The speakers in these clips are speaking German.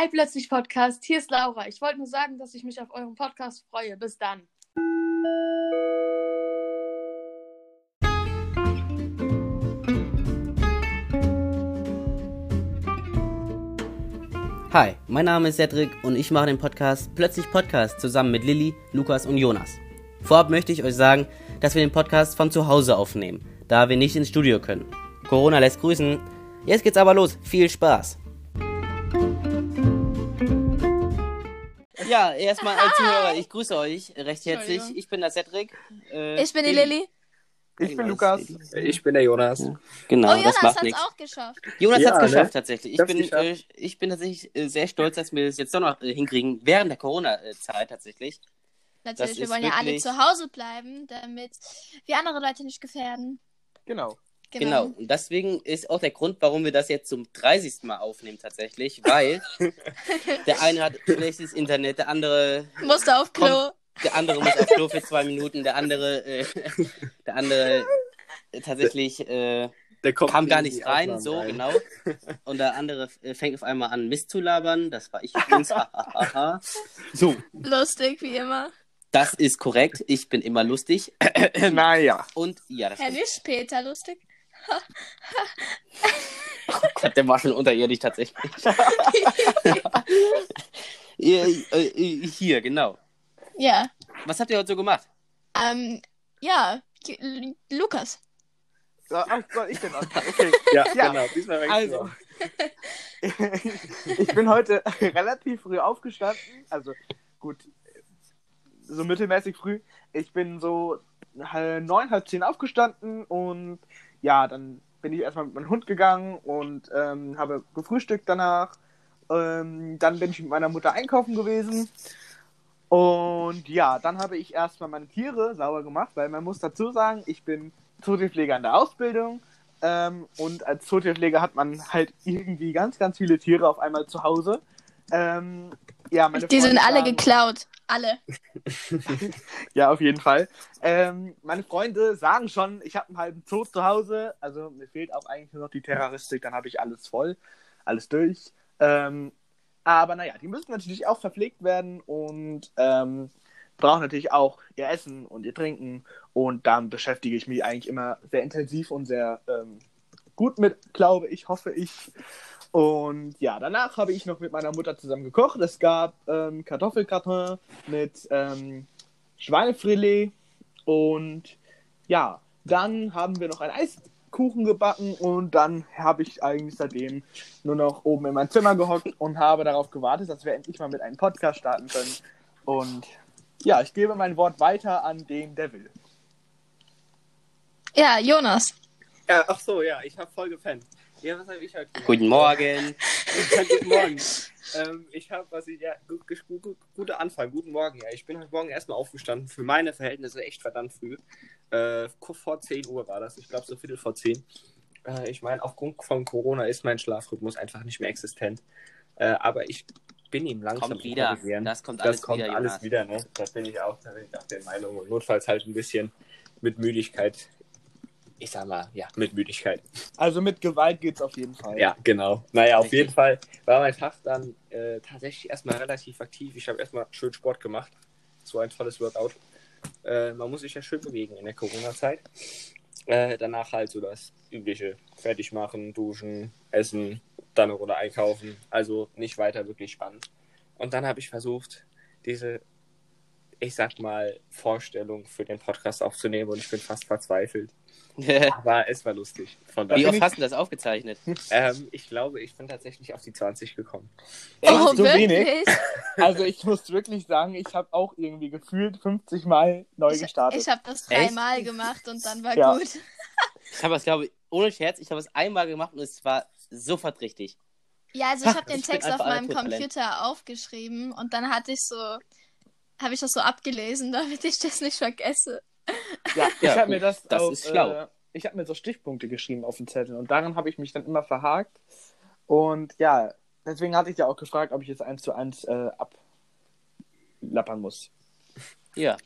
Hi, plötzlich Podcast. Hier ist Laura. Ich wollte nur sagen, dass ich mich auf euren Podcast freue. Bis dann. Hi, mein Name ist Cedric und ich mache den Podcast Plötzlich Podcast zusammen mit Lilly, Lukas und Jonas. Vorab möchte ich euch sagen, dass wir den Podcast von zu Hause aufnehmen, da wir nicht ins Studio können. Corona lässt grüßen. Jetzt geht's aber los. Viel Spaß. Ja, erstmal als Zuhörer, ich grüße euch recht herzlich. Ich bin der Cedric. Äh, Ich bin die Lilly. Ich bin Lukas. das- Ich bin der Jonas. Genau, Oh, das Jonas macht hat's nichts. auch geschafft. Jonas Ja, hat's ne? geschafft tatsächlich. Ich Hab's bin, geschafft. äh, ich bin tatsächlich äh, sehr stolz, dass wir es jetzt doch noch äh, hinkriegen, während der Corona-Zeit tatsächlich. Natürlich, wir ist wollen ja alle zu Hause bleiben, damit wir andere Leute nicht gefährden. Genau. Genau. Und deswegen ist auch der Grund, warum wir das jetzt zum 30. Mal aufnehmen tatsächlich, weil der eine hat schlechtes Internet, der andere, Musste auf Klo. der andere muss auf Klo für zwei Minuten, der andere, äh, der andere äh, tatsächlich äh, Der kommt kam gar nicht rein, Aufnahmen so rein. genau. Und der andere äh, fängt auf einmal an, Mist zu labern. Das war ich übrigens. So, Lustig, wie immer. das ist korrekt. Ich bin immer lustig. Naja. Und ja, das Herr nicht Peter, lustig. Der war schon unterirdisch tatsächlich. Äh, Hier, genau. Ja. Was habt ihr heute so gemacht? Ähm, ja. L- Lukas. So, ach, soll ich denn anfangen? Okay. Ja, Ja. genau. Diesmal Also, ich bin heute relativ früh aufgestanden. Also, gut, so mittelmäßig früh. Ich bin so halb neun, halb zehn aufgestanden und ja, dann bin ich erstmal mit meinem Hund gegangen und ähm, habe gefrühstückt danach. Ähm, dann bin ich mit meiner Mutter einkaufen gewesen. Und ja, dann habe ich erstmal meine Tiere sauber gemacht, weil man muss dazu sagen, ich bin Zootierpfleger in der Ausbildung. Ähm, und als Zootierpfleger hat man halt irgendwie ganz, ganz viele Tiere auf einmal zu Hause. Ähm, ja, meine Die sind Freunde alle sagen- geklaut. Alle. Ja, auf jeden Fall. Ähm, meine Freunde sagen schon, ich habe einen halben Zoo zu Hause. Also mir fehlt auch eigentlich nur noch die Terroristik, dann habe ich alles voll, alles durch. Ähm, aber naja, die müssen natürlich auch verpflegt werden und ähm, brauchen natürlich auch ihr Essen und ihr Trinken. Und dann beschäftige ich mich eigentlich immer sehr intensiv und sehr ähm, gut mit, glaube ich, hoffe ich. Und ja, danach habe ich noch mit meiner Mutter zusammen gekocht. Es gab ähm, Kartoffelgratin mit ähm, Schweinefilet und ja, dann haben wir noch einen Eiskuchen gebacken und dann habe ich eigentlich seitdem nur noch oben in mein Zimmer gehockt und habe darauf gewartet, dass wir endlich mal mit einem Podcast starten können. Und ja, ich gebe mein Wort weiter an den Devil. Ja, Jonas. Ja, ach so, ja, ich habe voll gepennt. Ja, was habe ich heute gemacht? Guten Morgen. Ja, guten Morgen. ähm, ich habe, was ich, ja, gut, gut, gut, guter Anfang, guten Morgen. Ja, ich bin heute Morgen erstmal aufgestanden. Für meine Verhältnisse echt verdammt früh. Äh, vor 10 Uhr war das. Ich glaube, so Viertel vor 10. Äh, ich meine, aufgrund von Corona ist mein Schlafrhythmus einfach nicht mehr existent. Äh, aber ich bin ihm langsam Kommt wieder. Das kommt Das alles kommt wieder, alles wieder, ne? Da bin ich auch, da bin ich auch der Meinung. Und notfalls halt ein bisschen mit Müdigkeit. Ich sag mal, ja, mit Müdigkeit. Also mit Gewalt geht's auf jeden Fall. Ja, genau. Naja, auf jeden Fall war mein Tag dann äh, tatsächlich erstmal relativ aktiv. Ich habe erstmal schön Sport gemacht. So ein tolles Workout. Äh, man muss sich ja schön bewegen in der Corona-Zeit. Äh, danach halt so das übliche. Fertig machen, duschen, essen, dann eine Runde einkaufen. Also nicht weiter wirklich spannend. Und dann habe ich versucht, diese, ich sag mal, Vorstellung für den Podcast aufzunehmen und ich bin fast verzweifelt. Aber es war lustig. Von Wie oft hast du das aufgezeichnet? Ähm, ich glaube, ich bin tatsächlich auf die 20 gekommen. Echt oh, so wenig? wirklich? Also ich muss wirklich sagen, ich habe auch irgendwie gefühlt 50 Mal neu Ich, gestartet. ich habe das dreimal gemacht und dann war Ja. gut. Ich habe es, glaube ich, ohne Scherz, ich habe es einmal gemacht und es war sofort richtig. Ja, also ich Ha, habe den ich bin Text auf meinem. Computer aufgeschrieben und dann hatte ich so, habe ich das so abgelesen, damit ich das nicht vergesse. Ja, ich Ja, habe mir das, das auf, ist schlau. Äh, ich habe mir so Stichpunkte geschrieben auf den Zettel und daran habe ich mich dann immer verhakt. Und ja, deswegen hatte ich ja auch gefragt, ob ich es eins zu eins äh, ablappern muss. Ja.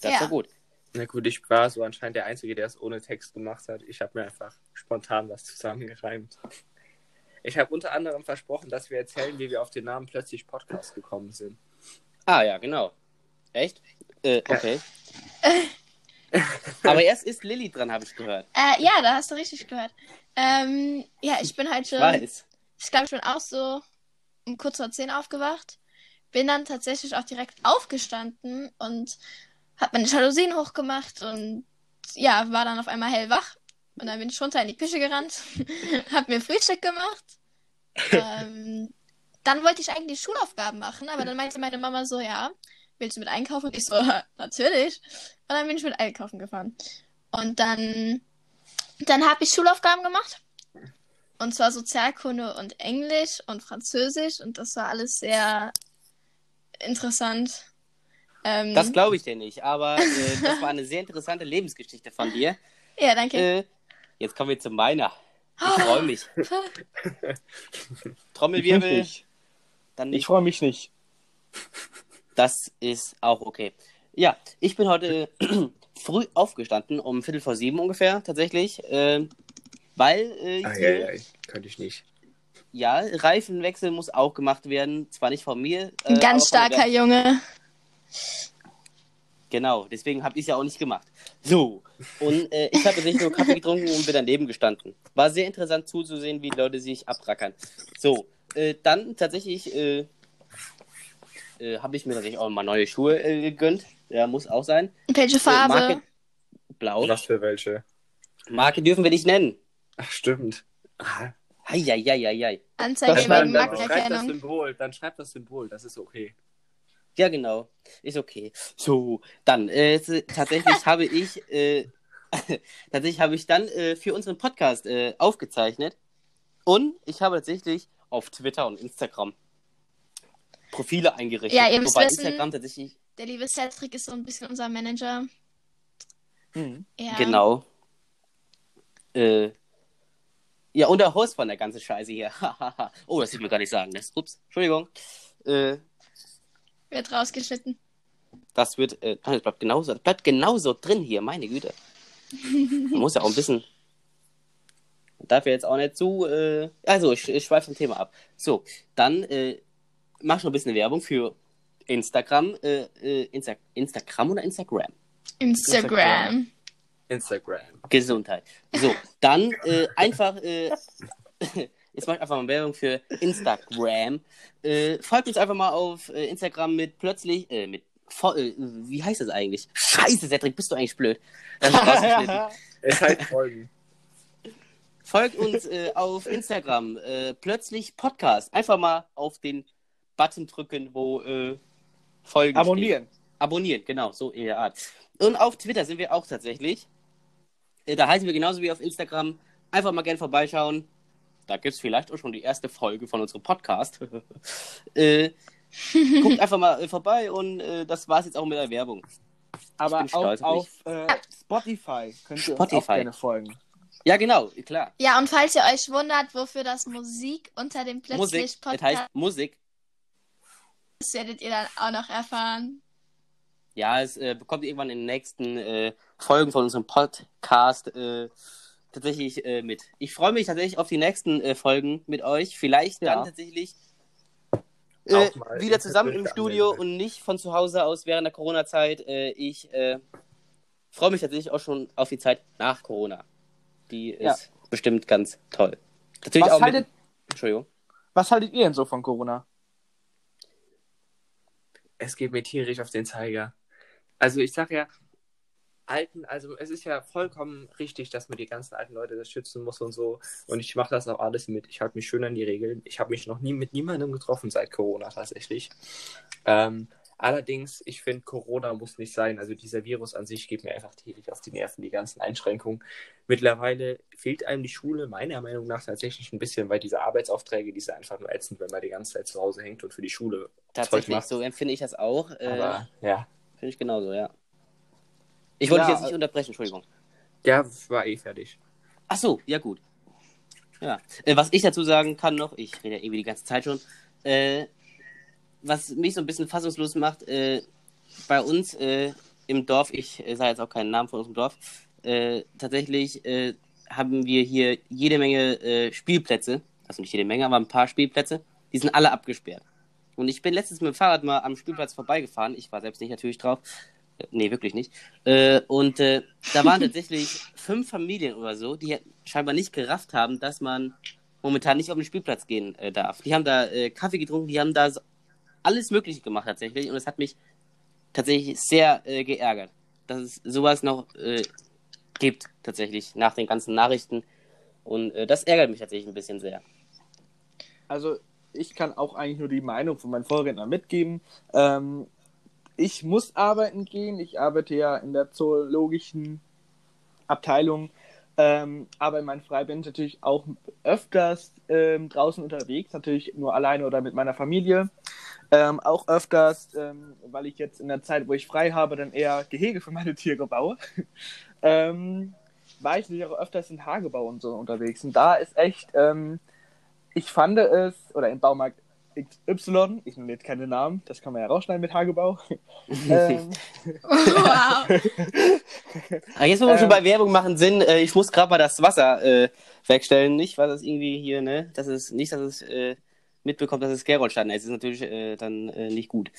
Das Ja. war gut. Na gut, ich war so anscheinend der Einzige, der es ohne Text gemacht hat. Ich habe mir einfach spontan was zusammengereimt. Ich habe unter anderem versprochen, dass wir erzählen, wie wir auf den Namen plötzlich Podcast gekommen sind. Ah, ja, genau. Echt? Äh, okay. Aber erst ist Lilly dran, habe ich gehört. Äh, ja, da hast du richtig gehört. Ähm, ja, ich bin heute, Ich weiß. ich glaube, ich bin auch so um kurz vor 10 aufgewacht. Bin dann tatsächlich auch direkt aufgestanden und hab meine Jalousien hochgemacht und ja, war dann auf einmal hellwach. Und dann bin ich runter in die Küche gerannt, hab mir Frühstück gemacht. ähm, dann wollte ich eigentlich Schulaufgaben machen, aber dann meinte meine Mama so, ja, willst du mit einkaufen? Ich so, natürlich. Und dann bin ich mit einkaufen gefahren. Und dann, dann habe ich Schulaufgaben gemacht. Und zwar Sozialkunde und Englisch und Französisch. Und das war alles sehr interessant. Ähm, Das glaube ich dir nicht, aber äh, das war eine sehr interessante Lebensgeschichte von dir. ja, danke. Äh, jetzt kommen wir zu meiner. Ich freue mich. Trommelwirbel, Ich, freue mich nicht. Das ist auch okay. Ja, ich bin heute früh aufgestanden, um Viertel vor sieben ungefähr, tatsächlich. äh, weil äh, Ah, ja, ja, könnte ich nicht. ja, Reifenwechsel muss auch gemacht werden. Zwar nicht von mir. äh, Ein ganz starker Junge. Genau, deswegen habe ich es ja auch nicht gemacht. So, und äh, ich habe nicht nur Kaffee getrunken und bin daneben gestanden. War sehr interessant zuzusehen, wie die Leute sich abrackern. So, äh, dann tatsächlich äh, äh, habe ich mir tatsächlich auch mal neue Schuhe äh, gegönnt. Ja, muss auch sein. Welche Äh, Farbe? Marke blau. Was für welche? Marke dürfen wir nicht nennen. Ach, stimmt. Heieieiei. Anzeige war- dann, dann schreib das. Symbol, dann schreib das Symbol, das ist okay. Ja, genau. Ist okay. So, dann, äh, tatsächlich habe ich, äh, tatsächlich habe ich dann äh, für unseren Podcast äh, aufgezeichnet und ich habe tatsächlich auf Twitter und Instagram Profile eingerichtet. Ja, ihr müsst Wobei wissen- Instagram tatsächlich, Der liebe Cedric ist so ein bisschen unser Manager. Mhm. Ja. genau. Äh, ja, und der Host von der ganzen Scheiße hier. oh, das will ich mir gar nicht sagen. Das, ups, Entschuldigung. Äh, Wird rausgeschnitten. Das wird, äh, das bleibt genauso, das bleibt genauso drin hier, meine Güte. Man muss ja auch ein bisschen. Man darf ja jetzt auch nicht zu, äh, also ich, ich schweife vom Thema ab. So, dann äh, mach noch ein bisschen Werbung für Instagram, äh, äh, Insta Instagram oder Instagram? Instagram. Instagram. Gesundheit. So, dann äh, einfach, äh, jetzt mach ich einfach mal Werbung für Instagram. Äh, folgt uns einfach mal auf äh, Instagram mit plötzlich, äh, mit, äh, wie heißt das eigentlich? Scheiße, Cedric, bist du eigentlich blöd? Das ist rausgeschnitten. Es heißt Folgen. Folgt uns äh, auf Instagram, äh, plötzlich Podcast. Einfach mal auf den Button drücken, wo äh, Folgen Steht. Abonnieren. Abonnieren, genau, so in der Art. Und auf Twitter sind wir auch tatsächlich. Äh, Da heißen wir genauso wie auf Instagram. Einfach mal gern vorbeischauen. Da gibt es vielleicht auch schon die erste Folge von unserem Podcast. äh, guckt einfach mal äh, vorbei und äh, das war's jetzt auch mit der Werbung. Aber auch auf auf äh, Spotify könnt ihr uns Spotify. auch gerne folgen. Ja, genau, klar. Ja, und falls ihr euch wundert, wofür das Musik unter dem Musik, plötzlich das Podcast heißt Musik. Ist, werdet ihr dann auch noch erfahren. Ja, es äh, bekommt ihr irgendwann in den nächsten äh, Folgen von unserem Podcast äh, tatsächlich äh, mit. Ich freue mich tatsächlich auf die nächsten äh, Folgen mit euch. Vielleicht Ja. dann tatsächlich äh, wieder zusammen im Studio Anwendung. und nicht von zu Hause aus während der Corona-Zeit. Äh, ich äh, freue mich tatsächlich auch schon auf die Zeit nach Corona. Die ist Ja. bestimmt ganz toll. Natürlich Was auch haltet, mit... Entschuldigung. was haltet ihr denn so von Corona? Es geht mir tierisch auf den Zeiger. Also ich sag ja, alten, also es ist ja vollkommen richtig, dass man die ganzen alten Leute das schützen muss und so. Und ich mache das auch alles mit. Ich halte mich schön an die Regeln. Ich habe mich noch nie mit niemandem getroffen seit Corona tatsächlich. Ähm, allerdings, ich finde, Corona muss nicht sein. Also dieser Virus an sich geht mir einfach tierisch auf die Nerven, die ganzen Einschränkungen. Mittlerweile fehlt einem die Schule meiner Meinung nach tatsächlich ein bisschen, weil diese Arbeitsaufträge, die sind einfach nur ätzend, wenn man die ganze Zeit zu Hause hängt und für die Schule Tatsächlich, so empfinde ich das auch. Äh, Aber ja, Finde ich genauso, ja. Ich wollte Ja, dich jetzt nicht äh, unterbrechen, Entschuldigung. Ja, war eh fertig. Ach so, ja gut. Ja. Äh, was ich dazu sagen kann noch, ich rede ja irgendwie die ganze Zeit schon, äh, was mich so ein bisschen fassungslos macht, äh, bei uns äh, im Dorf, ich äh, sage jetzt auch keinen Namen von unserem Dorf, äh, tatsächlich äh, haben wir hier jede Menge äh, Spielplätze also nicht jede Menge, aber ein paar Spielplätze, die sind alle abgesperrt. Und ich bin letztens mit dem Fahrrad mal am Spielplatz vorbeigefahren. Ich war selbst nicht natürlich drauf. Nee, wirklich nicht. Und da waren tatsächlich fünf Familien oder so, die scheinbar nicht gerafft haben, dass man momentan nicht auf den Spielplatz gehen darf. Die haben da Kaffee getrunken, die haben da alles Mögliche gemacht tatsächlich. Und es hat mich tatsächlich sehr äh, geärgert, dass es sowas noch gibt, tatsächlich, nach den ganzen Nachrichten. Und das ärgert mich tatsächlich ein bisschen sehr. Also ich kann auch eigentlich nur die Meinung von meinen Vorrednern mitgeben. Ähm, ich muss arbeiten gehen. Ich arbeite ja in der zoologischen Abteilung. Ähm, aber in meinem Frei bin ich natürlich auch öfters ähm, draußen unterwegs, natürlich nur alleine oder mit meiner Familie. Ähm, auch öfters, ähm, weil ich jetzt in der Zeit, wo ich frei habe, dann eher Gehege für meine Tiere baue. Ähm, war ich natürlich auch öfters in Hagebau und so unterwegs. Und da ist echt, ähm, ich fand es, oder im Baumarkt XY, ich nenne jetzt keine Namen, das kann man ja rausschneiden mit Hagebau. ähm, Wow. Ah, jetzt, wo wir schon Ähm, bei Werbung machen, Sinn, äh, ich muss gerade mal das Wasser äh, wegstellen. Nicht, weil das irgendwie hier, ne, das ist nicht, dass es äh, mitbekommt, dass es Gerolstein ist. Ist natürlich äh, dann äh, nicht gut.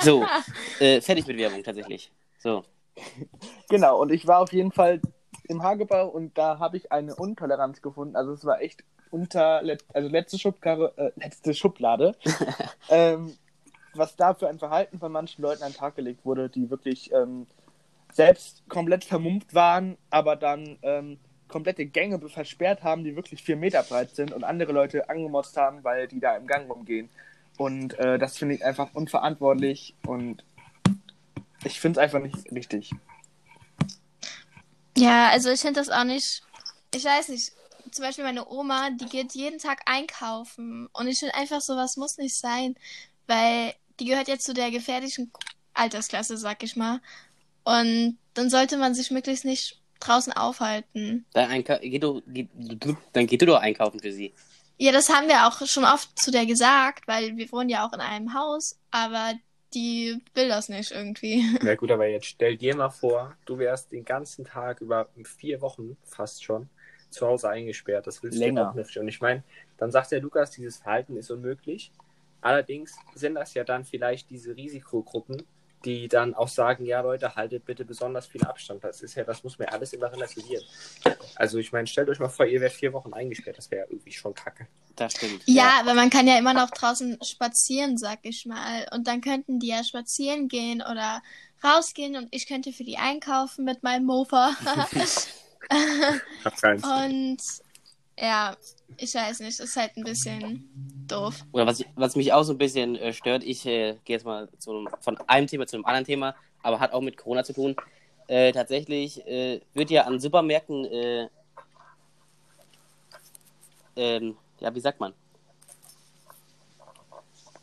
So, äh, fertig mit Werbung tatsächlich. So. Genau, und ich war auf jeden Fall im Hagebau und da habe ich eine Untoleranz gefunden. Also es war echt unter, also letzte, Schubkarre, äh, letzte Schublade. ähm, was da für ein Verhalten von manchen Leuten an den Tag gelegt wurde, die wirklich ähm, selbst komplett vermummt waren, aber dann ähm, komplette Gänge versperrt haben, die wirklich vier Meter breit sind und andere Leute angemotzt haben, weil die da im Gang rumgehen. Und äh, das finde ich einfach unverantwortlich und ich finde es einfach nicht richtig. Ja, also ich finde das auch nicht. Ich weiß nicht. Zum Beispiel meine Oma, die geht jeden Tag einkaufen. Und ich finde einfach, sowas muss nicht sein. Weil die gehört jetzt zu der gefährlichen Altersklasse, sag ich mal. Und dann sollte man sich möglichst nicht draußen aufhalten. Dann, einka geh du, geh, dann geh du doch einkaufen für sie. Ja, das haben wir auch schon oft zu der gesagt, weil wir wohnen ja auch in einem Haus, aber die will das nicht irgendwie. Ja gut, aber jetzt stell dir mal vor, du wärst den ganzen Tag über vier Wochen fast schon zu Hause eingesperrt. Das willst Länger. du auch nicht. Und ich meine, dann sagt der Lukas, dieses Verhalten ist unmöglich. Allerdings sind das ja dann vielleicht diese Risikogruppen, die dann auch sagen, ja Leute, haltet bitte besonders viel Abstand. Das ist ja, das muss man ja alles immer relativieren. Also ich meine, stellt euch mal vor, ihr wärt vier Wochen eingesperrt. Das wäre ja irgendwie schon kacke. Das stimmt. Ja, aber man kann ja immer noch draußen spazieren, sag ich mal. Und dann könnten die ja spazieren gehen oder rausgehen und ich könnte für die einkaufen mit meinem Mofa. Hab keins. und ja, ich weiß nicht, ist halt ein bisschen doof. Oder was, was mich auch so ein bisschen äh, stört, ich äh, gehe jetzt mal zu von einem Thema zu einem anderen Thema, aber hat auch mit Corona zu tun. Äh, tatsächlich äh, wird ja an Supermärkten, äh, ähm, ja, wie sagt man?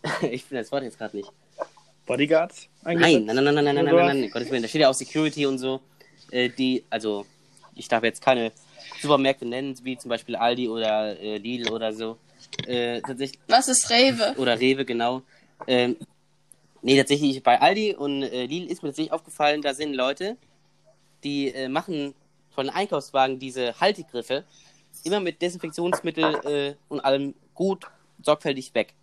ich finde das Wort jetzt gerade nicht. Bodyguards Nein, nein, nein, nein, nein, nein, nein, Oder? nein, nein, Gottes Willen. Da steht ja auch Security und so. Äh, die, also, ich darf jetzt keine Supermärkte nennen, wie zum Beispiel Aldi oder äh, Lidl oder so. Äh, tatsächlich, Was ist Rewe? oder Rewe, genau. Ähm, nee, tatsächlich bei Aldi und äh, Lidl ist mir tatsächlich aufgefallen, da sind Leute, die äh, machen von den Einkaufswagen diese Haltegriffe immer mit Desinfektionsmittel äh, und allem gut sorgfältig weg.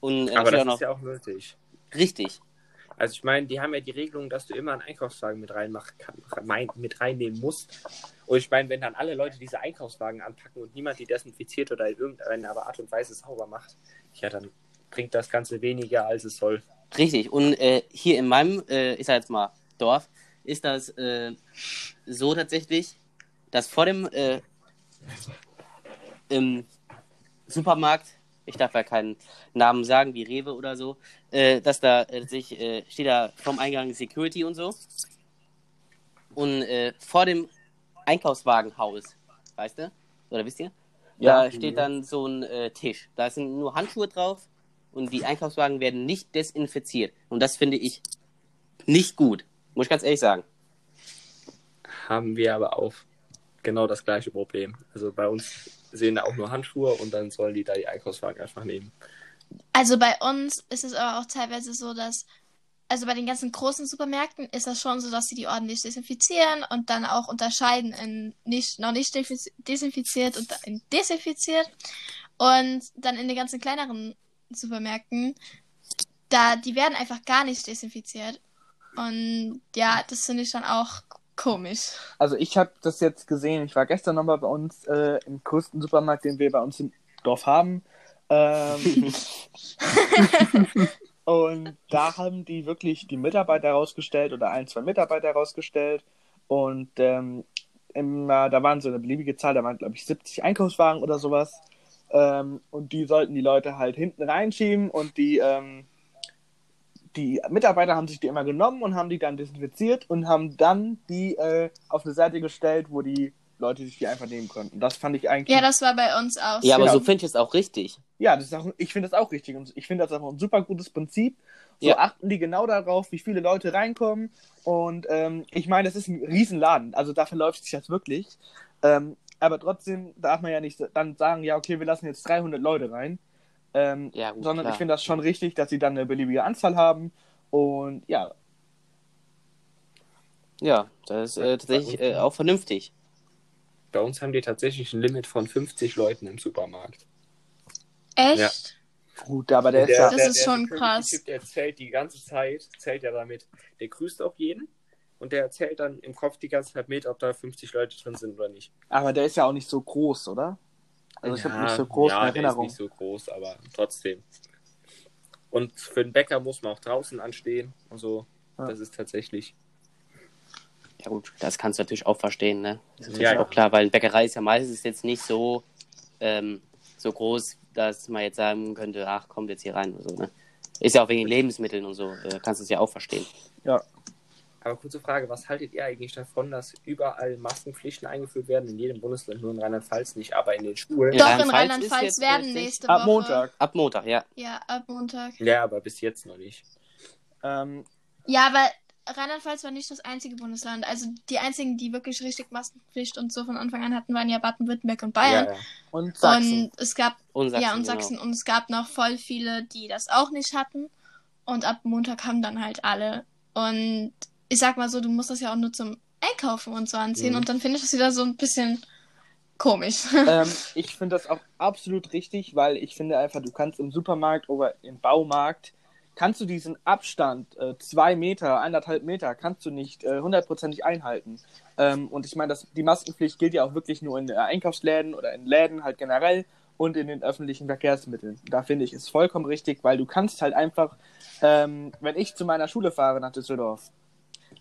Und äh, Aber das auch noch ist ja auch nötig. richtig. Also ich meine, die haben ja die Regelung, dass du immer einen Einkaufswagen mit reinmachen mit reinnehmen musst. Und ich meine, wenn dann alle Leute diese Einkaufswagen anpacken und niemand die desinfiziert oder in irgendeiner Art und Weise sauber macht, ja, dann bringt das Ganze weniger, als es soll. Richtig. Und äh, hier in meinem, äh, ich sag jetzt mal, Dorf, ist das äh, so tatsächlich, dass vor dem äh, im Supermarkt, ich darf ja keinen Namen sagen, wie Rewe oder so, äh, dass da äh, sich, äh, steht da vom Eingang Security und so. Und äh, vor dem Einkaufswagenhaus, weißt du? Oder wisst ihr? Da Ja. steht dann so ein äh, Tisch. Da sind nur Handschuhe drauf und die Einkaufswagen werden nicht desinfiziert. Und das finde ich nicht gut. Muss ich ganz ehrlich sagen. Haben wir aber auch genau das gleiche Problem. Also bei uns sehen da auch nur Handschuhe und dann sollen die da die Einkaufswagen einfach nehmen. Also bei uns ist es aber auch teilweise so, dass also bei den ganzen großen Supermärkten ist das schon so, dass sie die ordentlich desinfizieren und dann auch unterscheiden in nicht, noch nicht desinfiziert und in desinfiziert. Und dann in den ganzen kleineren Supermärkten, da, die werden einfach gar nicht desinfiziert. Und ja, das finde ich dann auch komisch. Also ich habe das jetzt gesehen, ich war gestern nochmal bei uns äh, im größten Supermarkt, den wir bei uns im Dorf haben. Ähm, und da haben die wirklich die Mitarbeiter rausgestellt oder ein, zwei Mitarbeiter rausgestellt. Und ähm, immer, da waren so eine beliebige Zahl, da waren glaube ich 70 Einkaufswagen oder sowas. Ähm, und die sollten die Leute halt hinten reinschieben und die, ähm, die Mitarbeiter haben sich die immer genommen und haben die dann desinfiziert und haben dann die äh, auf eine Seite gestellt, wo die Leute sich die einfach nehmen konnten. Das fand ich eigentlich. Ja, das war bei uns auch. Ja, aber Ja. so finde ich es auch richtig. Ja, das ist auch, ich finde das auch richtig und ich finde das auch ein super gutes Prinzip. So Ja. achten die genau darauf, wie viele Leute reinkommen. Und ähm, ich meine, das ist ein Riesenladen, also dafür läuft sich das wirklich. Ähm, aber trotzdem darf man ja nicht dann sagen, ja, okay, wir lassen jetzt 300 Leute rein. Ähm, Ja, gut, sondern klar. ich finde das schon richtig, dass sie dann eine beliebige Anzahl haben. Und ja, Ja, das ist äh, tatsächlich äh, auch vernünftig. Bei uns haben die tatsächlich ein Limit von 50 Leuten im Supermarkt. Echt? Ja. gut, aber der, Der- ist ja. Das ist schon Security krass. Typ, der zählt die ganze Zeit, zählt ja damit, der grüßt auf jeden und der zählt dann im Kopf die ganze Zeit mit, ob da 50 Leute drin sind oder nicht. Aber der ist ja auch nicht so groß, oder? Also ich habe Ja, nicht so groß ja, in der ist Erinnerung. nicht so groß, aber trotzdem. Und für den Bäcker muss man auch draußen anstehen und so. Ja. Das ist tatsächlich. Ja gut, das kannst du natürlich auch verstehen, ne? Das ist natürlich Ja, ja. auch klar, weil Bäckerei ist ja meistens jetzt nicht so, ähm, so groß, dass man jetzt sagen könnte, ach, kommt jetzt hier rein oder so, ne? Ist ja auch wegen Lebensmitteln und so, äh, kannst du es ja auch verstehen. Aber kurze Frage, was haltet ihr eigentlich davon, dass überall Maskenpflichten eingeführt werden? In jedem Bundesland, nur in Rheinland-Pfalz nicht, aber in den Schulen. Doch, in Rheinland-Pfalz werden richtig- nächste Woche. Ab Montag. Ab Montag, ja. Ja, ab Montag. Ja, aber bis jetzt noch nicht. Ähm, Ja, aber Rheinland-Pfalz war nicht das einzige Bundesland. Also die einzigen, die wirklich richtig Maskenpflicht und so von Anfang an hatten, waren ja Baden-Württemberg und Bayern. Ja, ja. und Sachsen. Und es gab Und Sachsen, ja und genau. Sachsen und es gab noch voll viele, die das auch nicht hatten. Und ab Montag haben dann halt alle. Und ich sag mal so, du musst das ja auch nur zum Einkaufen und so anziehen. Mhm. Und dann finde ich das wieder so ein bisschen komisch. ähm, ich finde das auch absolut richtig, weil ich finde einfach, du kannst im Supermarkt oder im Baumarkt, kannst du diesen Abstand, äh, zwei Meter, eineinhalb Meter, kannst du nicht äh, hundertprozentig einhalten. Ähm, und ich meine, die Maskenpflicht gilt ja auch wirklich nur in äh, Einkaufsläden oder in Läden halt generell und in den öffentlichen Verkehrsmitteln. Da finde ich es vollkommen richtig, weil du kannst halt einfach, ähm, wenn ich zu meiner Schule fahre nach Düsseldorf,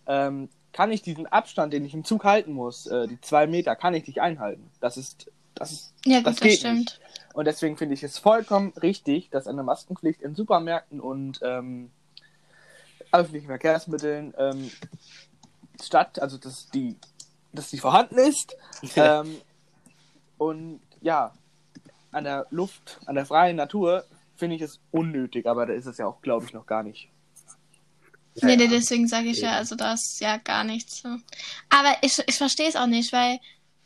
ähm, kann ich diesen Abstand, den ich im Zug halten muss, äh, die zwei Meter, kann ich nicht einhalten. Das ist, das ist, ja, gut, das das, geht stimmt. nicht. Und deswegen finde ich es vollkommen richtig, dass eine Maskenpflicht in Supermärkten und ähm, öffentlichen Verkehrsmitteln ähm, statt, also dass die, dass die vorhanden ist. ähm, und ja, an der Luft, an der freien Natur finde ich es unnötig, aber da ist es ja auch, glaube ich, noch gar nicht. Nee, nee, Ja. deswegen sage ich ja, also das ist ja gar nichts. so. Aber ich, ich verstehe es auch nicht, weil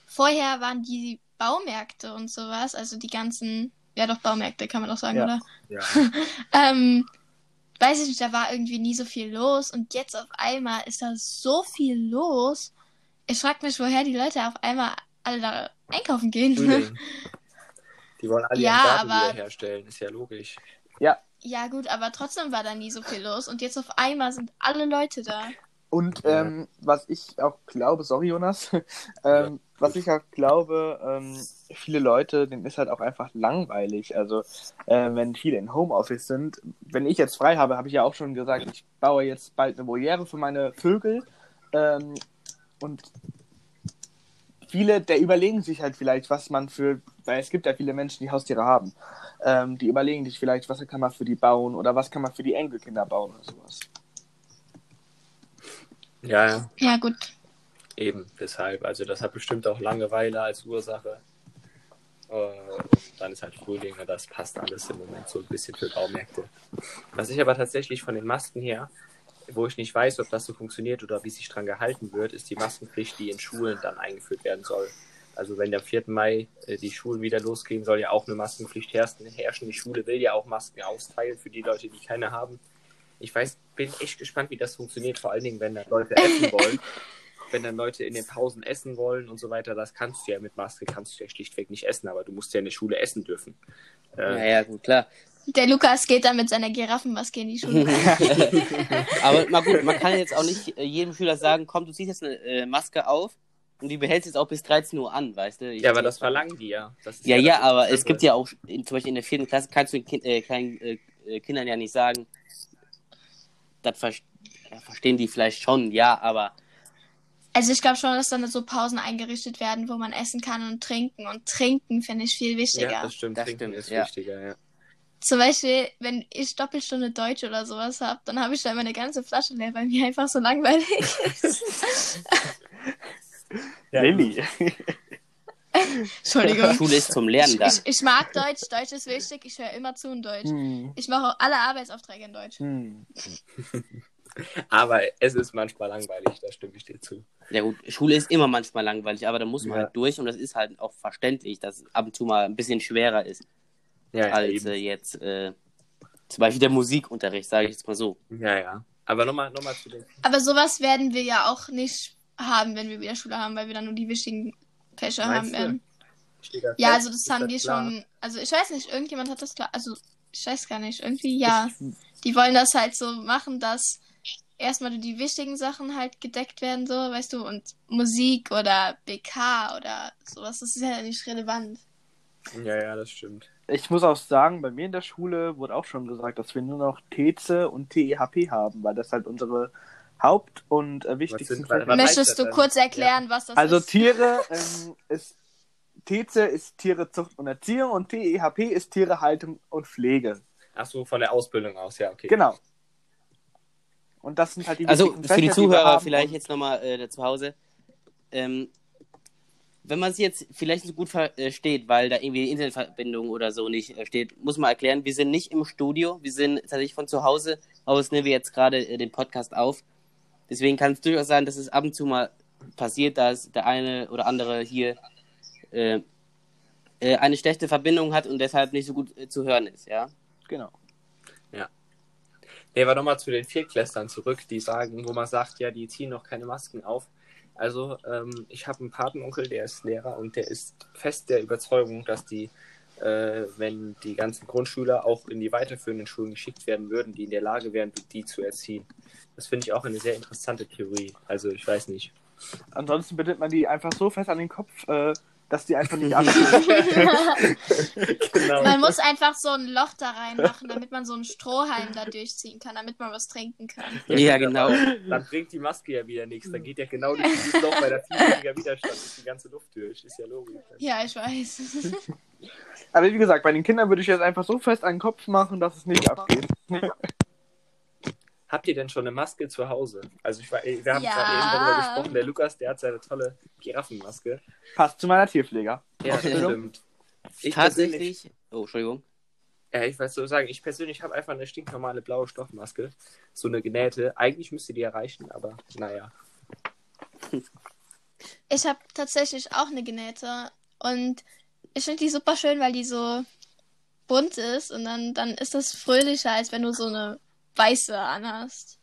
vorher waren die Baumärkte und sowas, also die ganzen, ja doch Baumärkte kann man doch sagen, Ja. oder? Ja. Ähm, weiß ich nicht, da war irgendwie nie so viel los und jetzt auf einmal ist da so viel los. Ich frage mich, woher die Leute auf einmal alle da einkaufen gehen. Frühling. Die wollen alle Ja, ihren Garten aber- herstellen, ist ja logisch. ja gut, aber trotzdem war da nie so viel los und jetzt auf einmal sind alle Leute da. Und Ja. ähm, was ich auch glaube, sorry Jonas, ähm, was ich auch glaube, ähm, viele Leute, denen ist halt auch einfach langweilig. Also äh, wenn viele in Homeoffice sind, wenn ich jetzt frei habe, habe ich ja auch schon gesagt, ich baue jetzt bald eine Voliere für meine Vögel. Ähm, und viele, der überlegen sich halt vielleicht, was man für, weil es gibt ja viele Menschen, die Haustiere haben, ähm, die überlegen sich vielleicht, was kann man für die bauen oder was kann man für die Enkelkinder bauen oder sowas. Ja, ja, Ja gut. eben, deshalb. Also das hat bestimmt auch Langeweile als Ursache. Äh, Und dann ist halt Frühling, und das passt alles im Moment so ein bisschen für Baumärkte. Was ich aber tatsächlich von den Masken her, wo ich nicht weiß, ob das so funktioniert oder wie sich dran gehalten wird, ist die Maskenpflicht, die in Schulen dann eingeführt werden soll. Also wenn der 4. Mai äh, die Schulen wieder losgehen, soll ja auch eine Maskenpflicht herrschen. Die Schule will ja auch Masken austeilen für die Leute, die keine haben. ich weiß, bin echt gespannt, wie das funktioniert, vor allen Dingen, wenn dann Leute essen wollen. wenn dann Leute in den Pausen essen wollen und so weiter, das kannst du ja mit Maske, kannst du ja schlichtweg nicht essen, aber du musst ja in der Schule essen dürfen. Äh, Naja, gut, klar. Der Lukas geht dann mit seiner Giraffenmaske in die Schule. Aber mal gut, man kann jetzt auch nicht äh, jedem Schüler sagen, komm, du ziehst jetzt eine äh, Maske auf und die behältst jetzt auch bis 13 Uhr an, weißt du? Ich ja, aber das verlangen die ja. Das ist Ja, ja, das aber es gibt ja auch, in, zum Beispiel in der vierten Klasse kannst du den kind, äh, kleinen äh, äh, Kindern ja nicht sagen, das ver ja, verstehen die vielleicht schon, ja, aber Also ich glaube schon, dass dann so Pausen eingerichtet werden, wo man essen kann und trinken. Und trinken finde ich viel wichtiger. Ja, das stimmt. Das Trinken stimmt, ist ja. wichtiger, ja. Zum Beispiel, wenn ich Doppelstunde Deutsch oder sowas habe, dann habe ich da meine ganze Flasche leer, weil mir einfach so langweilig ist. Ja Lilly. Entschuldigung. Schule ist zum Lernen Ich, dann. ich, ich mag Deutsch, Deutsch ist wichtig, ich höre immer zu in Deutsch. Hm. Ich mache auch alle Arbeitsaufträge in Deutsch. Hm. Aber es ist manchmal langweilig, da stimme ich dir zu. Ja gut, Schule ist immer manchmal langweilig, aber da muss man Ja. halt durch und das ist halt auch verständlich, dass es ab und zu mal ein bisschen schwerer ist Ja, als äh, jetzt äh, zum Beispiel der Musikunterricht, sage ich jetzt mal so. ja, ja. Aber nochmal noch mal zu den. Aber sowas werden wir ja auch nicht haben, wenn wir wieder Schule haben, weil wir dann nur die wichtigen Fächer haben Meinst werden. Ja, also das haben die klar? schon. Also ich weiß nicht, irgendjemand hat das klar. Also ich weiß gar nicht. Irgendwie ja. Die wollen das halt so machen, dass erstmal die wichtigen Sachen halt gedeckt werden, so, weißt du, und Musik oder BK oder sowas, das ist ja nicht relevant. Ja, ja, das stimmt. Ich muss auch sagen, bei mir in der Schule wurde auch schon gesagt, dass wir nur noch TC und TEHP haben, weil das halt unsere Haupt- und äh, wichtigsten heißt Möchtest du kurz erklären, was das Also ist? Tiere ähm, ist TC ist Tiere, Zucht und Erziehung und TEHP ist Tiere, Haltung und Pflege. Ach so, von der Ausbildung aus, ja, okay. Genau. Und das sind halt die Also wichtigsten für die Zuhörer haben. vielleicht jetzt nochmal äh, zu Hause. Ähm, wenn man es jetzt vielleicht nicht so gut versteht, weil da irgendwie die Internetverbindung oder so nicht steht, muss man erklären, wir sind nicht im Studio, wir sind tatsächlich von zu Hause aus, nehmen wir jetzt gerade äh, den Podcast auf. Deswegen kann es durchaus sein, dass es ab und zu mal passiert, dass der eine oder andere hier äh, äh, eine schlechte Verbindung hat und deshalb nicht so gut äh, zu hören ist, ja. Genau. Nee, aber nochmal zu den Viertklässlern zurück, die sagen, wo man sagt, ja, die ziehen noch keine Masken auf. Also, ähm, ich habe einen Patenonkel, der ist Lehrer und der ist fest der Überzeugung, dass die, äh, wenn die ganzen Grundschüler auch in die weiterführenden Schulen geschickt werden würden, die in der Lage wären, die zu erziehen. Das finde ich auch eine sehr interessante Theorie. Also, ich weiß nicht. Ansonsten bindet man die einfach so fest an den Kopf, äh, dass die einfach nicht abgehen. genau. Man muss einfach so ein Loch da reinmachen, damit man so einen Strohhalm da durchziehen kann, damit man was trinken kann. Ja, genau. Dann bringt die Maske ja wieder nichts. Dann geht ja genau durch dieses Loch, weil da viel weniger Widerstand ist, die ganze Luft durch. Ist ja logisch. Ja, ich weiß. Aber wie gesagt, bei den Kindern würde ich jetzt einfach so fest an den Kopf machen, dass es nicht abgeht. Habt ihr denn schon eine Maske zu Hause? Also ich war, wir haben Ja. gerade eben darüber gesprochen, der Lukas, der hat seine tolle Giraffenmaske. Passt zu meiner Tierpfleger. Ja, das Ausbildung. stimmt. Ich persönlich, Tatsächlich. Oh, Entschuldigung. ja, ich weiß so sagen, ich persönlich habe einfach eine stinknormale blaue Stoffmaske. So eine genähte. Eigentlich müsste die erreichen, aber naja. Ich habe tatsächlich auch eine genähte und ich finde die super schön, weil die so bunt ist und dann, dann ist das fröhlicher, als wenn du so eine weiße anhast.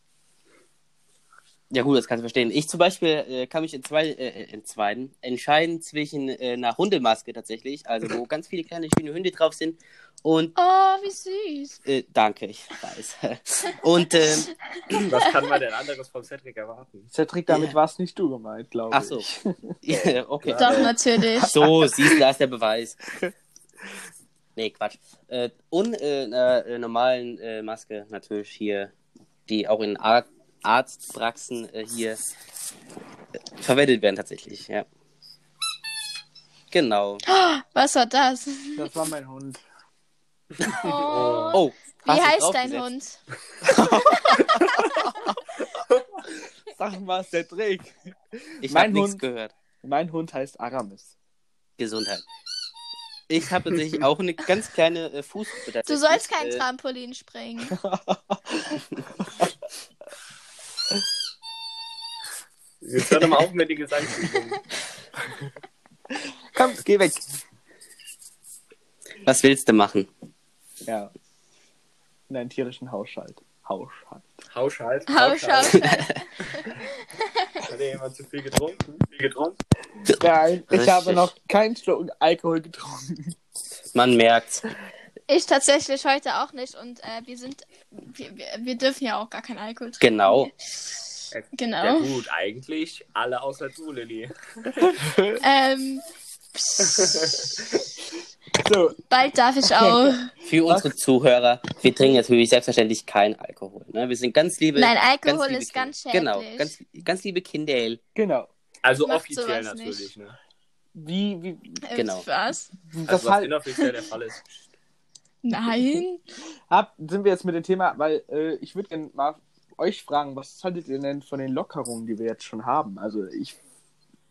Ja gut, das kannst du verstehen. Ich zum Beispiel äh, kann mich in zwei, äh, in zweiten entscheiden zwischen äh, einer Hundemaske tatsächlich, also wo ganz viele kleine schöne Hunde drauf sind und Oh, wie süß. äh, danke, ich weiß. und ähm, Was kann man denn anderes vom Cedric erwarten? Cedric, damit Ja. warst nicht du gemeint, glaube ach so, ich. ja, okay. Doch, natürlich. So, siehst du, da ist der Beweis. Nee, Quatsch. Äh, und äh, einer äh, normalen äh, Maske natürlich hier, die auch in Ar Arztpraxen äh, hier äh, verwendet werden tatsächlich, ja. Genau. Was war das? Das war mein Hund. Oh. Oh, Wie heißt dein? Hund? Sag mal, Cedric. Ich Mein habe nichts gehört. Mein Hund heißt Aramis. Gesundheit. Ich habe tatsächlich auch eine ganz kleine äh, Fußgruppe Du sollst kein äh, Trampolin springen. Jetzt hör doch mal auf mit den Gesangsübungen. Komm, geh weg. Was willst du machen? Ja. In einen tierischen Haushalt. Haushalt. Haushalt. Haushalt. Hat jemand zu viel getrunken? Viel getrunken? Nein, ich Richtig. habe noch keinen Schluck Alkohol getrunken. Man merkt's. Ich tatsächlich heute auch nicht und äh, wir sind, wir, wir, dürfen ja auch gar keinen Alkohol trinken. Genau. Genau. Ja gut, eigentlich alle außer du, Lilly. Ähm, So, bald darf ich auch. Für unsere Zuhörer, wir trinken natürlich selbstverständlich keinen Alkohol. Ne? Wir sind ganz liebe. Nein, Alkohol liebe ist ganz Kinder. schädlich. Genau, ganz, ganz liebe Kinder. genau. Also Macht offiziell natürlich, ne? Wie, wie, Äh, genau. Was? Also das was halt, inoffiziell der Fall ist. Nein. hab, sind wir jetzt mit dem Thema, weil äh, ich würde gerne mal euch fragen, was haltet ihr denn von den Lockerungen, die wir jetzt schon haben? Also ich,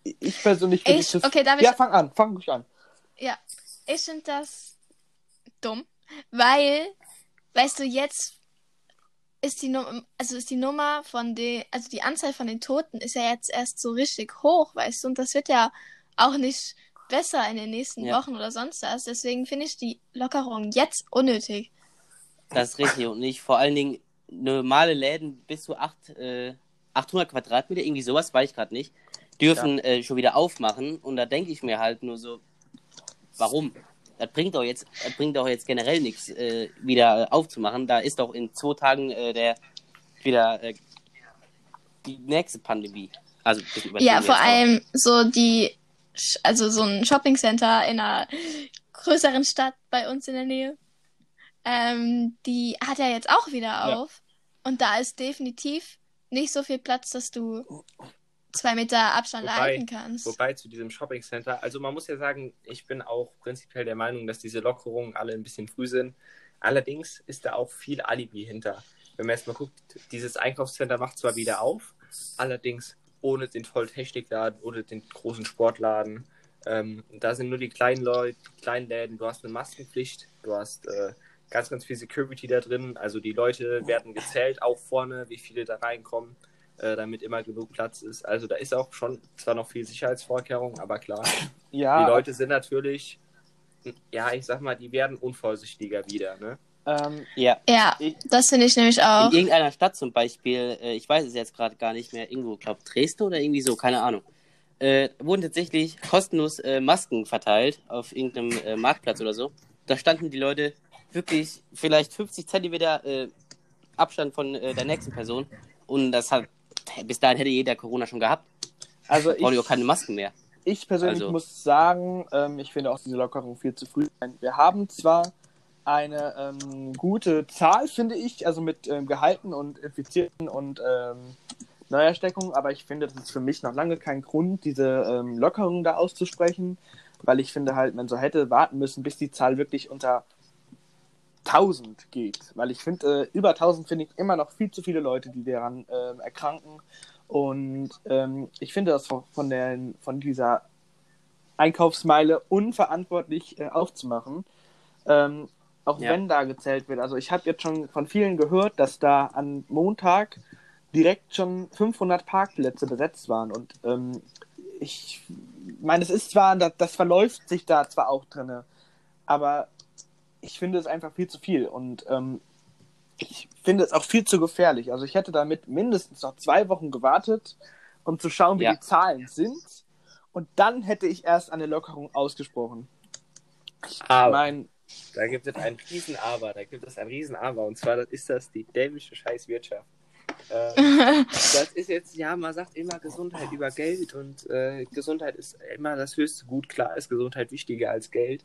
ich persönlich finde Ich, das... okay, darf ich. Ja, fang an, fang ruhig an. Ja, ich finde das dumm, weil, weißt du, jetzt ist die Nummer, also ist die Nummer von den, also die Anzahl von den Toten ist ja jetzt erst so richtig hoch, weißt du, und das wird ja auch nicht besser in den nächsten Ja. Wochen oder sonst was. Deswegen finde ich die Lockerung jetzt unnötig. Das ist richtig. Und nicht vor allen Dingen normale Läden bis zu acht, äh, 800 Quadratmeter, irgendwie sowas, weiß ich gerade nicht, dürfen äh, schon wieder aufmachen. Und da denke ich mir halt nur so, warum? Das bringt doch jetzt, das bringt doch jetzt generell nichts, äh, wieder aufzumachen. Da ist doch in zwei Tagen äh, der wieder äh, die nächste Pandemie. Also ein bisschen übertrieben Ja, vor allem so die, also so ein Shoppingcenter in einer größeren Stadt bei uns in der Nähe, ähm, die hat ja jetzt auch wieder Ja. auf. Und da ist definitiv nicht so viel Platz, dass du zwei Meter Abstand Wobei- halten kannst. Wobei zu diesem Shopping Center, also man muss ja sagen, ich bin auch prinzipiell der Meinung, dass diese Lockerungen alle ein bisschen früh sind. Allerdings ist da auch viel Alibi hinter. Wenn man jetzt mal guckt, dieses Einkaufscenter macht zwar wieder auf, allerdings ohne den Volltechnikladen, ohne den großen Sportladen. Ähm, da sind nur die kleinen Leute, kleinen Läden. Du hast eine Maskenpflicht, du hast äh, ganz, ganz viel Security da drin. Also die Leute werden gezählt, auch vorne, wie viele da reinkommen, äh, damit immer genug Platz ist. Also da ist auch schon zwar noch viel Sicherheitsvorkehrungen, aber klar, Ja, die Leute sind natürlich, ja, ich sag mal, die werden unvorsichtiger wieder, ne? Ähm, Ja, Ja, Ich- das finde ich nämlich auch. In irgendeiner Stadt zum Beispiel, äh, ich weiß es jetzt gerade gar nicht mehr, irgendwo, glaube Dresden oder irgendwie so, keine Ahnung, äh, wurden tatsächlich kostenlos äh, Masken verteilt auf irgendeinem äh, Marktplatz oder so. Da standen die Leute wirklich vielleicht 50 Zentimeter äh, Abstand von äh, der nächsten Person und das hat, bis dahin hätte jeder Corona schon gehabt. also ihr auch ich, keine Masken mehr. ich persönlich Also- muss sagen, ähm, ich finde auch diese Lockerung viel zu früh. Wir haben zwar eine ähm, gute Zahl, finde ich, also mit ähm, Gehalten und Infizierten und ähm, Neuersteckungen, aber ich finde, das ist für mich noch lange kein Grund, diese ähm, Lockerung da auszusprechen, weil ich finde halt, man so hätte warten müssen, bis die Zahl wirklich unter 1000 geht, weil ich finde, äh, über 1000 finde ich immer noch viel zu viele Leute, die daran ähm, erkranken. Und ähm, ich finde das von, von, der, von dieser Einkaufsmeile unverantwortlich äh, aufzumachen, ähm, auch Ja. wenn da gezählt wird. Also ich habe jetzt schon von vielen gehört, dass da an Montag direkt schon 500 Parkplätze besetzt waren und ähm, ich meine, es ist zwar, das, das verläuft sich da zwar auch drinne, aber ich finde es einfach viel zu viel und ähm, ich finde es auch viel zu gefährlich. Also ich hätte damit mindestens noch zwei Wochen gewartet, um zu schauen, wie Ja. die Zahlen sind. Und dann hätte ich erst eine Lockerung ausgesprochen. Ich meine, da gibt es ein Riesen-Aber, da gibt es ein Riesen-Aber und zwar ist das die dämische Scheißwirtschaft. Ähm, das ist jetzt, ja, man sagt immer Gesundheit über Geld und äh, Gesundheit ist immer das höchste Gut. Klar ist Gesundheit wichtiger als Geld.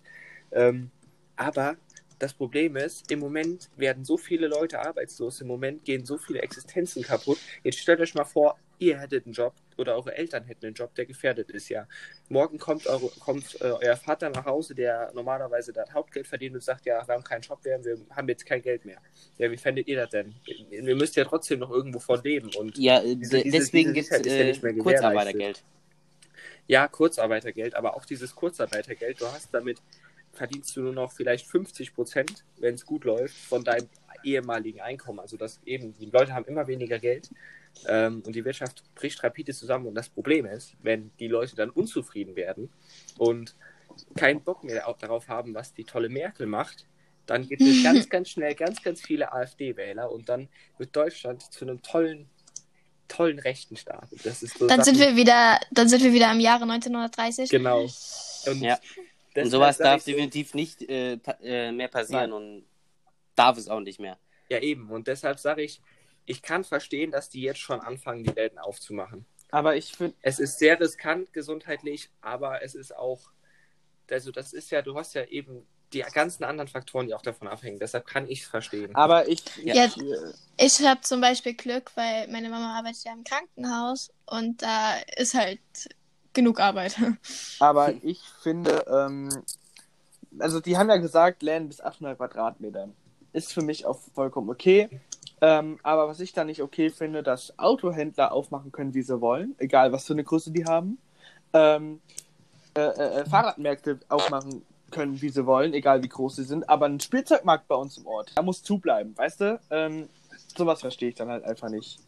Ähm, aber das Problem ist, im Moment werden so viele Leute arbeitslos, im Moment gehen so viele Existenzen kaputt. Jetzt stellt euch mal vor, ihr hättet einen Job oder eure Eltern hätten einen Job, der gefährdet ist, ja. Morgen kommt, eure, kommt äh, euer Vater nach Hause, der normalerweise das Hauptgeld verdient und sagt, ja, wir haben keinen Job mehr, wir haben jetzt kein Geld mehr. Ja, wie fändet ihr das denn? Wir müsst ja trotzdem noch irgendwo von leben und Ja, äh, Diese- deswegen gibt es ja äh, nicht mehr gewährleistet. Kurzarbeitergeld. ja, Kurzarbeitergeld, aber auch dieses Kurzarbeitergeld, du hast damit, verdienst du nur noch vielleicht 50 Prozent, wenn es gut läuft, von deinem ehemaligen Einkommen. Also das eben, die Leute haben immer weniger Geld ähm, und die Wirtschaft bricht rapide zusammen. Und das Problem ist, wenn die Leute dann unzufrieden werden und keinen Bock mehr au- darauf haben, was die tolle Merkel macht, dann gibt es ganz, ganz schnell ganz, ganz viele AfD-Wähler und dann wird Deutschland zu einem tollen, tollen rechten Staat. Das ist so Dann sind Sachen- wir wieder, dann sind wir wieder im Jahre 1930. Genau. Und Ja. Und sowas darf ich so- definitiv nicht äh, äh, mehr passieren und darf es auch nicht mehr. Ja, eben. Und deshalb sage ich, ich kann verstehen, dass die jetzt schon anfangen, die Läden aufzumachen. Aber ich finde, Es ist sehr riskant gesundheitlich, aber es ist auch, also das ist ja, du hast ja eben die ganzen anderen Faktoren, die auch davon abhängen. Deshalb kann ich es verstehen. aber ich, Ja. ich äh, Ich habe zum Beispiel Glück, weil meine Mama arbeitet ja im Krankenhaus und da ist halt genug Arbeit. aber ich finde, ähm, also die haben ja gesagt, Läden bis 800 Quadratmetern. Ist für mich auch vollkommen okay. Ähm, aber was ich da nicht okay finde, dass Autohändler aufmachen können, wie sie wollen, egal was für eine Größe die haben. Ähm, äh, äh, äh, Fahrradmärkte aufmachen können, wie sie wollen, egal wie groß sie sind. Aber ein Spielzeugmarkt bei uns im Ort, da muss zubleiben, weißt du? Ähm, sowas verstehe ich dann halt einfach nicht.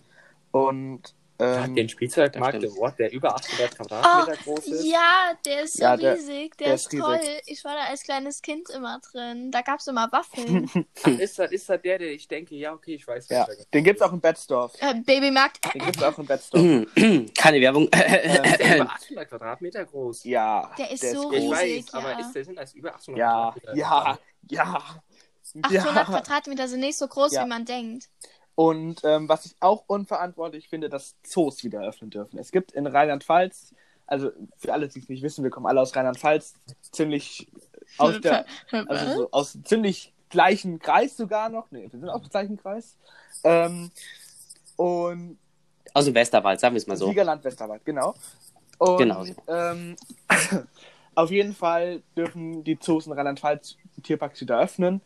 Und ähm, den Spielzeugmarkt im. Ort, der über 800 Quadratmeter groß ist. Oh, ja, der ist so Ja, der- riesig, der, der ist, ist riesig. toll. Ich war da als kleines Kind immer drin. Da gab's immer Waffeln. Ach, ist das, ist das der, der ich denke, ja, okay, ich weiß, ja, den gibt's auch in Betzdorf. äh, Babymarkt. Den gibt's auch in Betzdorf. Keine Werbung. Ist der über 800 Quadratmeter groß? ja, Der ist der so ich groß. weiß, ja. aber ist der, sind das über 800 Ja, Quadratmeter? ja, ja. 800 ja. Quadratmeter sind nicht so groß, Ja. wie man denkt. Und ähm, was ich auch unverantwortlich finde, dass Zoos wieder öffnen dürfen. Es gibt in Rheinland-Pfalz, also für alle, die es nicht wissen, wir kommen alle aus Rheinland-Pfalz, ziemlich aus der, also so aus dem ziemlich gleichen Kreis sogar noch. Ne, wir sind auch im gleichen Kreis. Ähm, und Aus dem Westerwald, sagen wir es mal so. Siegerland Westerwald, genau. Und, Genau so. ähm, auf jeden Fall dürfen die Zoos in Rheinland-Pfalz Tierparks wieder öffnen.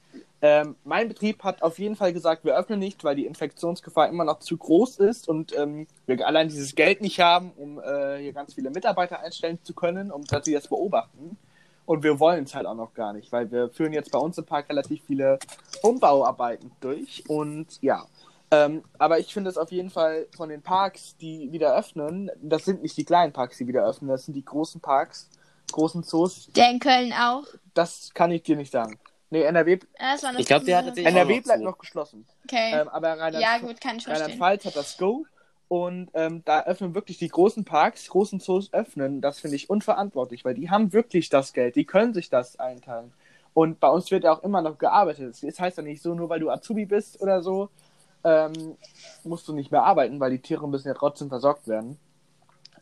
Ähm, mein Betrieb hat auf jeden Fall gesagt, wir öffnen nicht, weil die Infektionsgefahr immer noch zu groß ist und ähm, wir allein dieses Geld nicht haben, um äh, hier ganz viele Mitarbeiter einstellen zu können, um dass sie das beobachten. Und wir wollen es halt auch noch gar nicht, weil wir führen jetzt bei uns im Park relativ viele Umbauarbeiten durch. Und ja, ähm, aber ich finde es auf jeden Fall von den Parks, die wieder öffnen, das sind nicht die kleinen Parks, die wieder öffnen, das sind die großen Parks, großen Zoos. Der in Köln auch. Das kann ich dir nicht sagen. Nee, NRW, Ja, das war eine Ich glaub, der hat tatsächlich- NRW bleibt zu. noch geschlossen. Okay. Ähm, aber Rheinland- ja, gut, kann ich. Rheinland-Pfalz hat das Go. Und ähm, da öffnen wirklich die großen Parks, großen Zoos öffnen. Das finde ich unverantwortlich, weil die haben wirklich das Geld. Die können sich das einteilen. Und bei uns wird ja auch immer noch gearbeitet. Das heißt ja nicht so, nur weil du Azubi bist oder so, ähm, musst du nicht mehr arbeiten, weil die Tiere müssen ja trotzdem versorgt werden.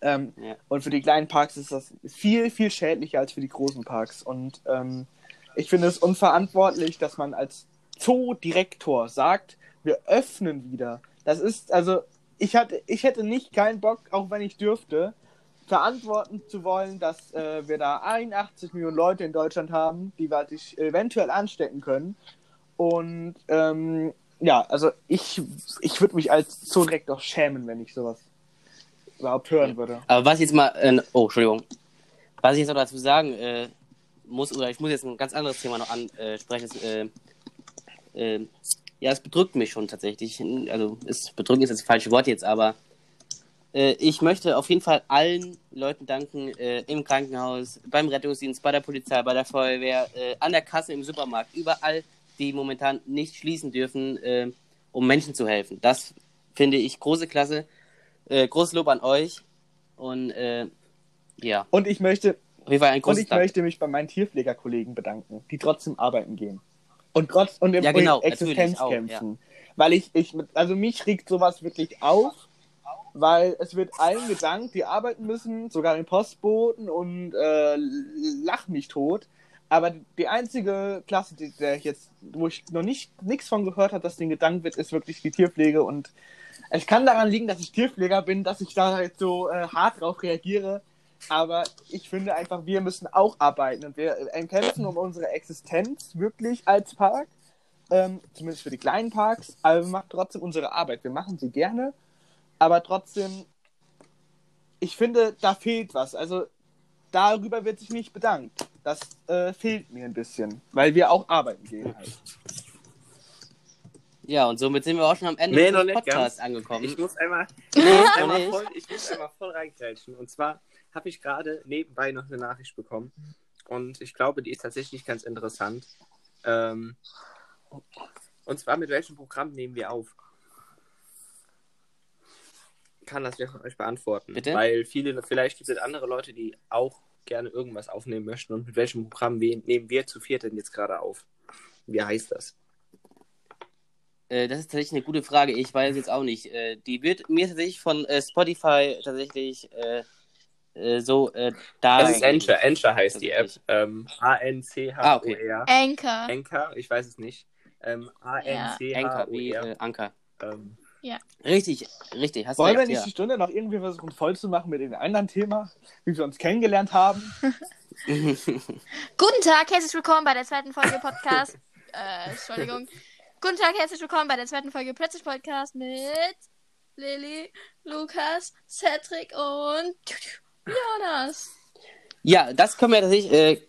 Ähm, Ja. Und für die kleinen Parks ist das viel, viel schädlicher als für die großen Parks. Und ähm, ich finde es unverantwortlich, dass man als Zoodirektor sagt, wir öffnen wieder. Das ist, also, ich hatte, ich hätte nicht keinen Bock, auch wenn ich dürfte, verantworten zu wollen, dass äh, wir da 81 Millionen Leute in Deutschland haben, die wir sich eventuell anstecken können. Und ähm, ja, also ich, ich würde mich als Zoodirektor schämen, wenn ich sowas überhaupt hören würde. Aber was ich jetzt mal, äh, oh, Entschuldigung. Was ich jetzt noch dazu sagen äh, muss, oder ich muss jetzt ein ganz anderes Thema noch ansprechen. ist, Äh, äh, ja, es bedrückt mich schon tatsächlich. Also, es bedrücken ist das falsche Wort jetzt, aber äh, ich möchte auf jeden Fall allen Leuten danken, äh, im Krankenhaus, beim Rettungsdienst, bei der Polizei, bei der Feuerwehr, äh, an der Kasse im Supermarkt, überall, die momentan nicht schließen dürfen, äh, um Menschen zu helfen. Das finde ich große Klasse. Großes Lob an euch. Und ja, Und ich möchte, auf jeden Fall ein und ich Dank. möchte mich bei meinen Tierpflegerkollegen bedanken, die trotzdem arbeiten gehen. Und trotz und im Ja, genau, Existenz kämpfen. Weil ich, ich, also mich regt sowas wirklich auf, weil es wird allen gedankt, die arbeiten müssen, sogar den Postboten und äh, lach mich tot. Aber die einzige Klasse, die, der ich jetzt, wo ich noch nicht nichts von gehört habe, dass denen gedankt wird, ist wirklich die Tierpflege. Und es kann daran liegen, dass ich Tierpfleger bin, dass ich da jetzt so äh, hart drauf reagiere. Aber ich finde einfach, wir müssen auch arbeiten und wir äh, kämpfen um unsere Existenz wirklich als Park. Ähm, zumindest für die kleinen Parks. Aber wir machen trotzdem unsere Arbeit. Wir machen sie gerne. Aber trotzdem, ich finde, da fehlt was. Also darüber wird sich nicht bedankt. Das äh, fehlt mir ein bisschen, weil wir auch arbeiten gehen halt. Ja, und somit sind wir auch schon am Ende Nee, noch des nicht Podcasts angekommen. Ich muss einmal, Nee, noch einmal voll, ich muss einmal voll reingrätschen. Und zwar habe ich gerade nebenbei noch eine Nachricht bekommen. Und ich glaube, die ist tatsächlich ganz interessant. Ähm, und zwar mit welchem Programm nehmen wir auf? Kann das wer von euch beantworten? Bitte? Weil viele, vielleicht gibt es andere Leute, die auch gerne irgendwas aufnehmen möchten. Und mit welchem Programm wir, nehmen wir zu viert denn jetzt gerade auf? Wie heißt das? Äh, das ist tatsächlich eine gute Frage. Ich weiß jetzt auch nicht. Äh, die wird mir tatsächlich von äh, Spotify tatsächlich äh, so äh, da. Das ist Anchor. Anchor heißt die App. Ähm, Ah, A-N-C-H-O-R. Anchor. Anchor, ich weiß es nicht. Ähm, Anchor, wie A-N-C-H-O-R. äh, Anker. Ähm, Richtig, richtig. Hast Wollen wir recht, nicht ja. die Stunde noch irgendwie versuchen voll zu machen mit dem anderen Thema, wie wir uns kennengelernt haben? Guten Tag, herzlich willkommen bei der zweiten Folge Podcast. äh, Entschuldigung. Guten Tag, herzlich willkommen bei der zweiten Folge Plötzlich Podcast mit Lilly, Lukas, Cedric und Jonas. Ja, das können wir tatsächlich, äh,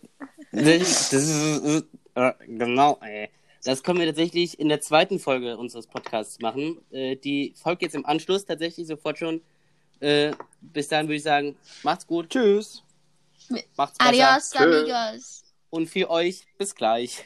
das, das ist, äh, genau, äh, das können wir tatsächlich in der zweiten Folge unseres Podcasts machen. Äh, die folgt jetzt im Anschluss tatsächlich sofort schon. Äh, bis dahin würde ich sagen, macht's gut, Tschüss. macht's besser Adios, amigos. und für euch bis gleich.